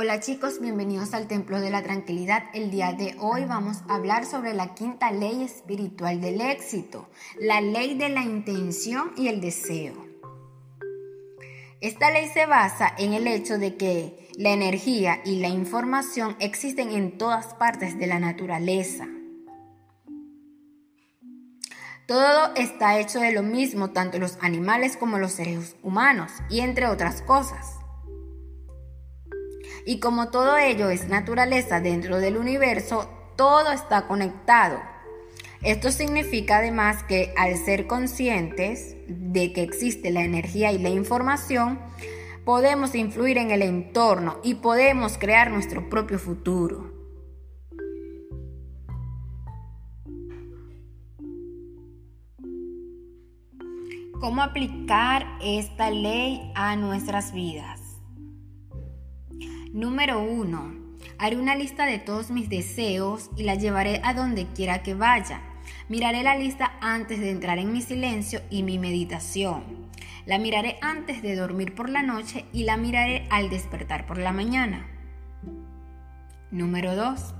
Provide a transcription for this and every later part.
Hola chicos, bienvenidos al Templo de la Tranquilidad. El día de hoy vamos a hablar sobre la quinta ley espiritual del éxito, la ley de la intención y el deseo. Esta ley se basa en el hecho de que la energía y la información existen en todas partes de la naturaleza. Todo está hecho de lo mismo, tanto los animales como los seres humanos, y entre otras cosas. Y como todo ello es naturaleza dentro del universo, todo está conectado. Esto significa además que al ser conscientes de que existe la energía y la información, podemos influir en el entorno y podemos crear nuestro propio futuro. ¿Cómo aplicar esta ley a nuestras vidas? Número 1. Haré una lista de todos mis deseos y la llevaré a donde quiera que vaya. Miraré la lista antes de entrar en mi silencio y mi meditación. La miraré antes de dormir por la noche y la miraré al despertar por la mañana. Número 2.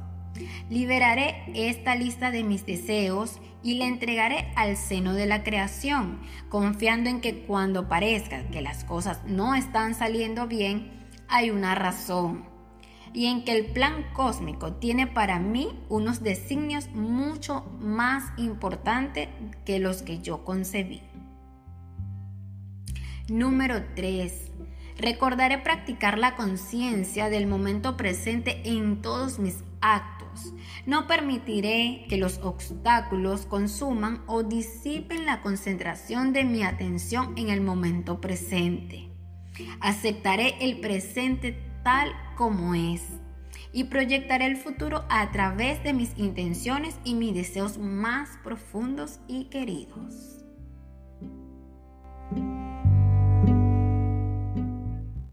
Liberaré esta lista de mis deseos y la entregaré al seno de la creación, confiando en que cuando parezca que las cosas no están saliendo bien, hay una razón y en que el plan cósmico tiene para mí unos designios mucho más importantes que los que yo concebí. Número 3. Recordaré practicar la conciencia del momento presente en todos mis actos. No permitiré que los obstáculos consuman o disipen la concentración de mi atención en el momento presente. Aceptaré el presente tal como es y proyectaré el futuro a través de mis intenciones y mis deseos más profundos y queridos.